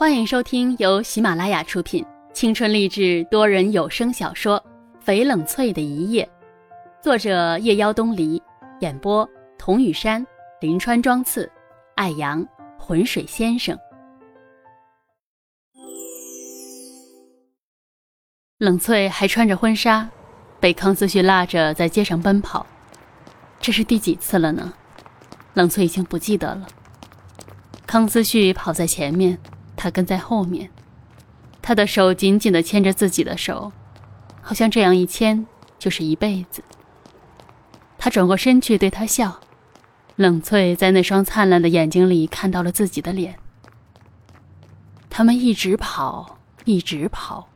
欢迎收听由喜马拉雅出品、青春励志多人有声小说《翡冷翠的一夜》，作者夜妖东篱，演播童雨山、林川、庄次、艾阳、浑水先生。冷翠还穿着婚纱，被康思旭拉着在街上奔跑，这是第几次了呢？冷翠已经不记得了。康思旭跑在前面，他跟在后面，他的手紧紧地牵着自己的手，好像这样一牵就是一辈子。他转过身去对他笑，冷翠在那双灿烂的眼睛里看到了自己的脸。他们一直跑，一直跑，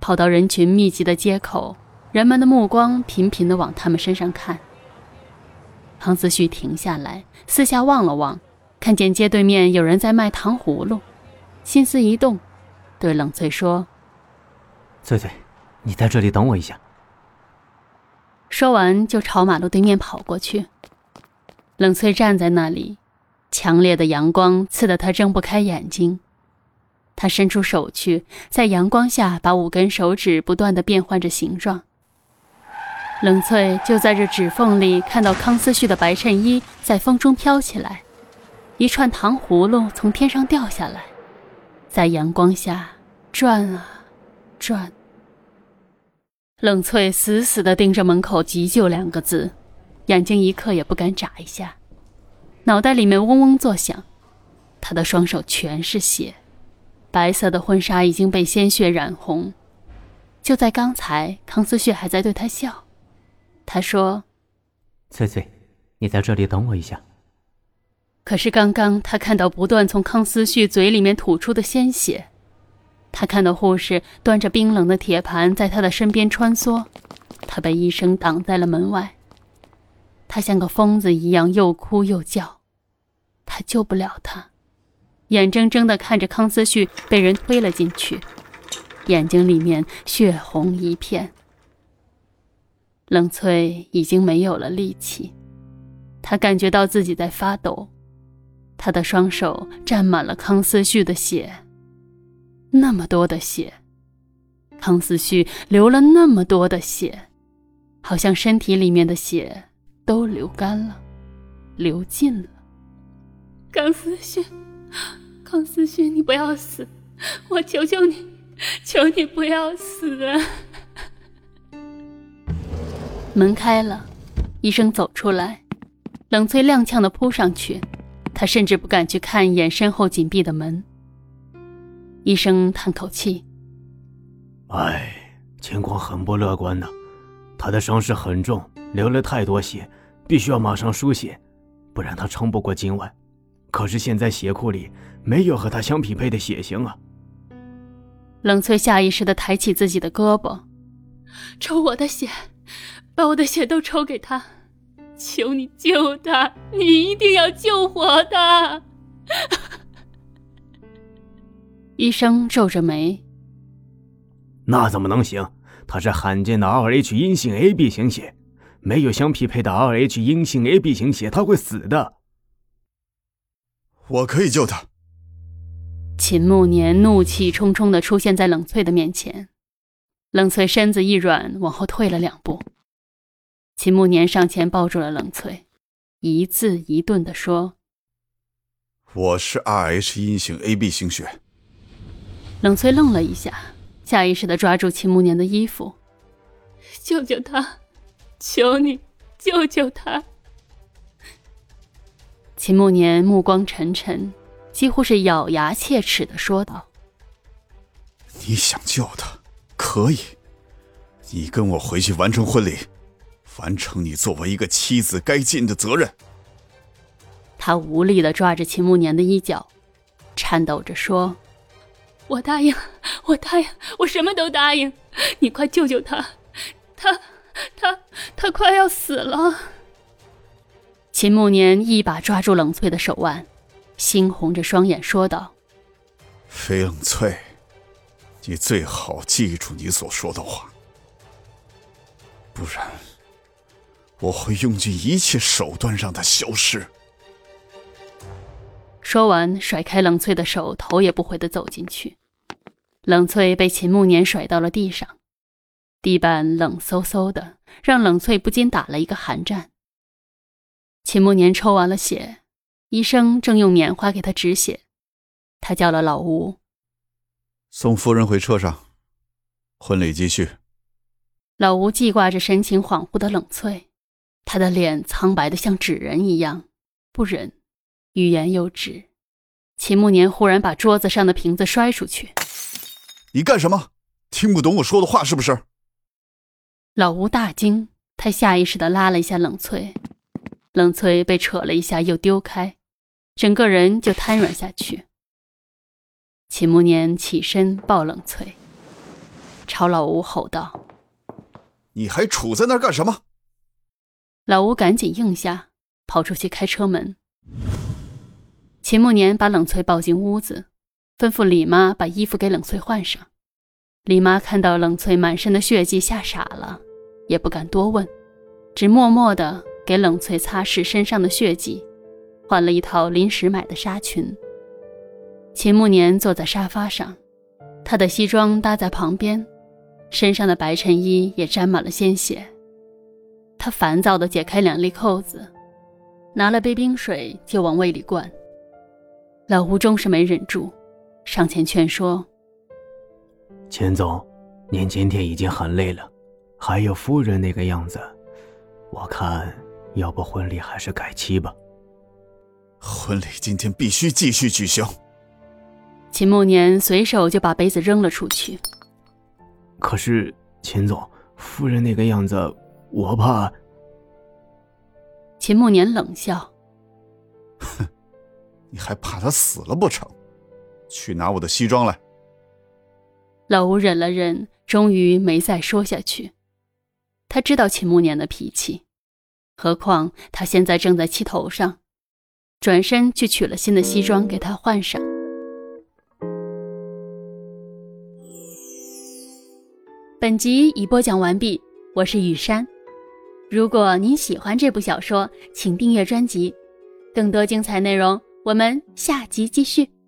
跑到人群密集的街口，人们的目光频频地往他们身上看。唐思旭停下来，四下望了望。看见街对面有人在卖糖葫芦，心思一动，对冷翠说：“翠翠，你在这里等我一下。”说完就朝马路对面跑过去。冷翠站在那里，强烈的阳光刺得她睁不开眼睛。她伸出手去，在阳光下把五根手指不断的变换着形状。冷翠就在这指缝里看到康思旭的白衬衣在风中飘起来。一串糖葫芦从天上掉下来，在阳光下转啊转。冷翠死死地盯着门口“急救”两个字，眼睛一刻也不敢眨一下，脑袋里面嗡嗡作响。她的双手全是血，白色的婚纱已经被鲜血染红。就在刚才，康思旭还在对她笑。他说：“翠翠，你在这里等我一下。”可是刚刚，他看到不断从康思旭嘴里面吐出的鲜血，他看到护士端着冰冷的铁盘在他的身边穿梭，他被医生挡在了门外。他像个疯子一样又哭又叫，他救不了他，眼睁睁地看着康思旭被人推了进去，眼睛里面血红一片。冷翠已经没有了力气，他感觉到自己在发抖。他的双手沾满了康思旭的血，那么多的血，康思旭流了那么多的血，好像身体里面的血都流干了，流尽了。康思旭，康思旭，你不要死，我求求你，求你不要死啊！门开了，医生走出来，冷翠踉跄的扑上去。他甚至不敢去看一眼身后紧闭的门。医生叹口气：“哎，情况很不乐观呢。他的伤势很重，流了太多血，必须要马上输血，不然他撑不过今晚。可是现在血库里没有和他相匹配的血型啊。”冷翠下意识地抬起自己的胳膊：“抽我的血，把我的血都抽给他。”求你救他！你一定要救活他！医生皱着眉：“那怎么能行？他是罕见的 Rh 阴性 AB 型血，没有相匹配的 Rh 阴性 AB 型血，他会死的。”我可以救他。秦慕年怒气冲冲的出现在冷翠的面前，冷翠身子一软，往后退了两步。秦慕年上前抱住了冷翠，一字一顿地说：“我是 Rh 阴性 AB 型血。”冷翠愣了一下，下意识地抓住秦慕年的衣服：“救救他，求你救救他！”秦慕年目光沉沉，几乎是咬牙切齿地说道：“你想救他，可以，你跟我回去完成婚礼。”完成你作为一个妻子该尽的责任。他无力的抓着秦慕年的衣角，颤抖着说：“我答应，我答应，我什么都答应。你快救救他，他，他，他快要死了。”秦慕年一把抓住冷翠的手腕，猩红着双眼说道：“飞冷翠，你最好记住你所说的话，不然。”我会用尽一切手段让他消失。说完，甩开冷翠的手，头也不回的走进去。冷翠被秦慕年甩到了地上，地板冷飕飕的，让冷翠不禁打了一个寒战。秦慕年抽完了血，医生正用棉花给他止血，他叫了老吴，送夫人回车上，婚礼继续。老吴记挂着神情恍惚的冷翠，他的脸苍白的像纸人一样，不忍，欲言又止。秦慕年忽然把桌子上的瓶子摔出去。你干什么？听不懂我说的话是不是？老吴大惊，他下意识的拉了一下冷翠，冷翠被扯了一下又丢开，整个人就瘫软下去。秦慕年起身抱冷翠，朝老吴吼道：“你还杵在那儿干什么？”老吴赶紧应下，跑出去开车门。秦慕年把冷翠抱进屋子。吩咐李妈把衣服给冷翠换上。李妈看到冷翠满身的血迹，吓傻了，也不敢多问，只默默地给冷翠擦拭身上的血迹，换了一套临时买的纱裙。秦慕年坐在沙发上，他的西装搭在旁边，身上的白衬衣也沾满了鲜血。他烦躁地解开两粒扣子，拿了杯冰水就往胃里灌。老吴终是没忍住。上前劝说：“钱总，您今天已经很累了，还有夫人那个样子，我看要不婚礼还是改期吧。婚礼今天必须继续举行。”秦慕年随手就把杯子扔了出去。可是秦总，夫人那个样子，我怕。秦慕年冷笑：“哼，你还怕他死了不成？”去拿我的西装来。老吴忍了忍，终于没再说下去。他知道秦慕年的脾气，何况他现在正在气头上，转身去取了新的西装给他换上。本集已播讲完毕，我是雨山。如果您喜欢这部小说，请订阅专辑，更多精彩内容我们下集继续。